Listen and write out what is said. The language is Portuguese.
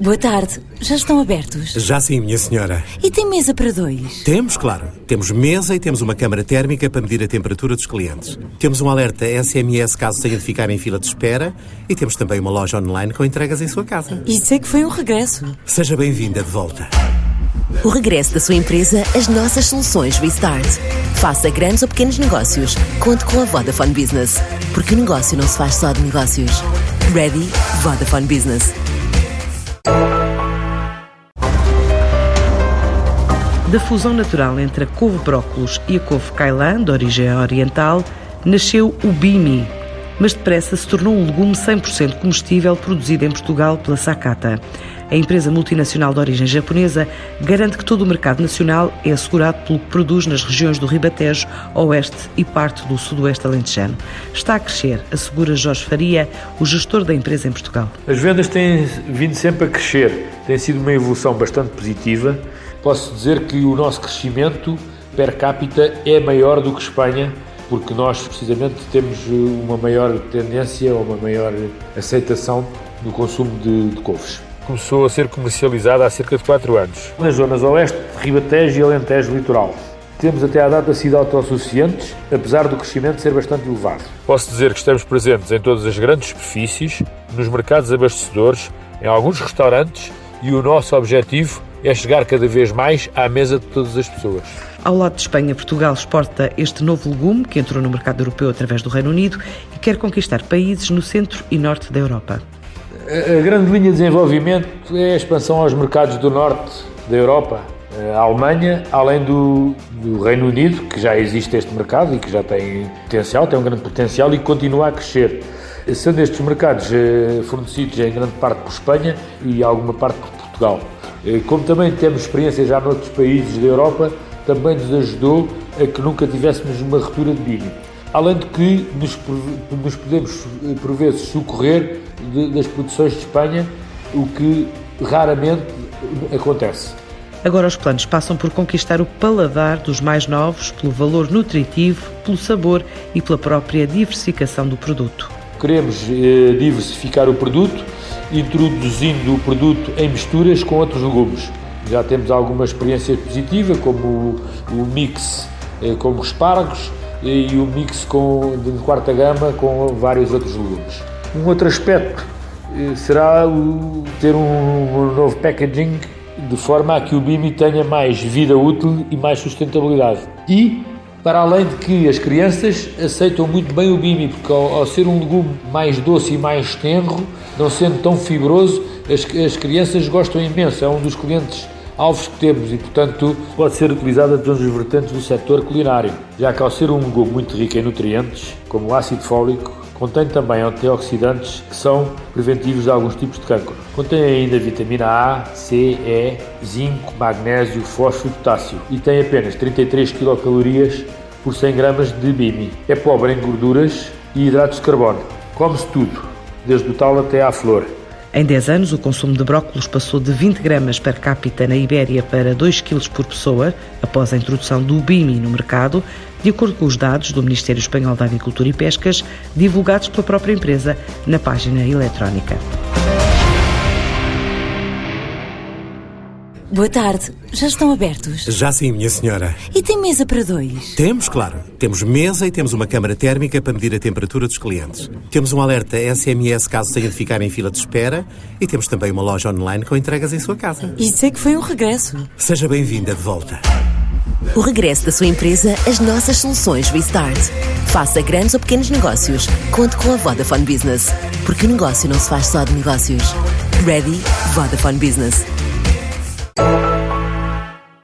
Boa tarde. Já estão abertos? Já sim, minha senhora. E tem mesa para dois? Temos, claro. Temos mesa e temos uma câmara térmica para medir a temperatura dos clientes. Temos um alerta SMS caso tenha de ficar em fila de espera e temos também uma loja online com entregas em sua casa. Isso é que foi um regresso. Seja bem-vinda de volta. O regresso da sua empresa às nossas soluções Restart. Faça grandes ou pequenos negócios. Conte com a Vodafone Business. Porque o negócio não se faz só de negócios. Ready? Vodafone Business. Da fusão natural entre a couve brócolos e a couve cailan, de origem oriental, nasceu o bimi, mas depressa se tornou um legume 100% comestível produzido em Portugal pela Sakata. A empresa multinacional de origem japonesa garante que todo o mercado nacional é assegurado pelo que produz nas regiões do Ribatejo, Oeste e parte do Sudoeste alentejano. Está a crescer, assegura Jorge Faria, o gestor da empresa em Portugal. As vendas têm vindo sempre a crescer, tem sido uma evolução bastante positiva posso dizer que o nosso crescimento per capita é maior do que Espanha, porque nós precisamente temos uma maior tendência ou uma maior aceitação no consumo de, de couves. Começou a ser comercializada há cerca de 4 anos. Nas zonas oeste, Ribatejo e Alentejo Litoral. Temos até à data sido autossuficientes, apesar do crescimento ser bastante elevado. Posso dizer que estamos presentes em todas as grandes superfícies, nos mercados abastecedores, em alguns restaurantes e o nosso objetivo é chegar cada vez mais à mesa de todas as pessoas. Ao lado de Espanha, Portugal exporta este novo legume que entrou no mercado europeu através do Reino Unido e quer conquistar países no centro e norte da Europa. A grande linha de desenvolvimento é a expansão aos mercados do norte da Europa, a Alemanha, além do, do, Reino Unido, que já existe este mercado e que já tem potencial, tem um grande potencial e continua a crescer. Sendo estes mercados eh, fornecidos em grande parte por Espanha e alguma parte por Portugal. Eh, como também temos experiência já noutros países da Europa, também nos ajudou a que nunca tivéssemos uma ruptura de vinho. Além de que nos, nos podemos, eh, por vezes, socorrer de, das produções de Espanha, o que raramente acontece. Agora os planos passam por conquistar o paladar dos mais novos pelo valor nutritivo, pelo sabor e pela própria diversificação do produto. Queremos eh, diversificar o produto introduzindo o produto em misturas com outros legumes. Já temos alguma experiência positiva, como o, o mix eh, com espargos e o mix com, de quarta gama com vários outros legumes. Um outro aspecto eh, será o, ter um, um novo packaging de forma a que o BIMI tenha mais vida útil e mais sustentabilidade. E para além de que as crianças aceitam muito bem o bimi, porque ao, ao ser um legume mais doce e mais tenro, não sendo tão fibroso, as, as crianças gostam imenso. É um dos clientes alvos que temos e, portanto, pode ser utilizado em todos os vertentes do setor culinário, já que ao ser um legume muito rico em nutrientes, como o ácido fólico, contém também antioxidantes que são preventivos de alguns tipos de cancro. Contém ainda vitamina A, C, E, zinco, magnésio, fósforo e potássio e tem apenas 33 quilocalorias por 100 gramas de BIMI. É pobre em gorduras e hidratos de carbono. Come-se tudo, desde o tal até à flor. Em 10 anos, o consumo de brócolos passou de 20 gramas per capita na Ibéria para 2 kg por pessoa, após a introdução do BIMI no mercado, de acordo com os dados do Ministério Espanhol da Agricultura e Pescas, divulgados pela própria empresa na página eletrónica. Boa tarde. Já estão abertos? Já sim, minha senhora. E tem mesa para dois? Temos, claro. Temos mesa e temos uma câmara térmica para medir a temperatura dos clientes. Temos um alerta SMS caso tenha de ficar em fila de espera e temos também uma loja online com entregas em sua casa. Isso é que foi um regresso. Seja bem-vinda de volta. O regresso da sua empresa às nossas soluções Restart. Faça grandes ou pequenos negócios. Conte com a Vodafone Business. Porque o negócio não se faz só de negócios. Ready? Vodafone Business. Thank you.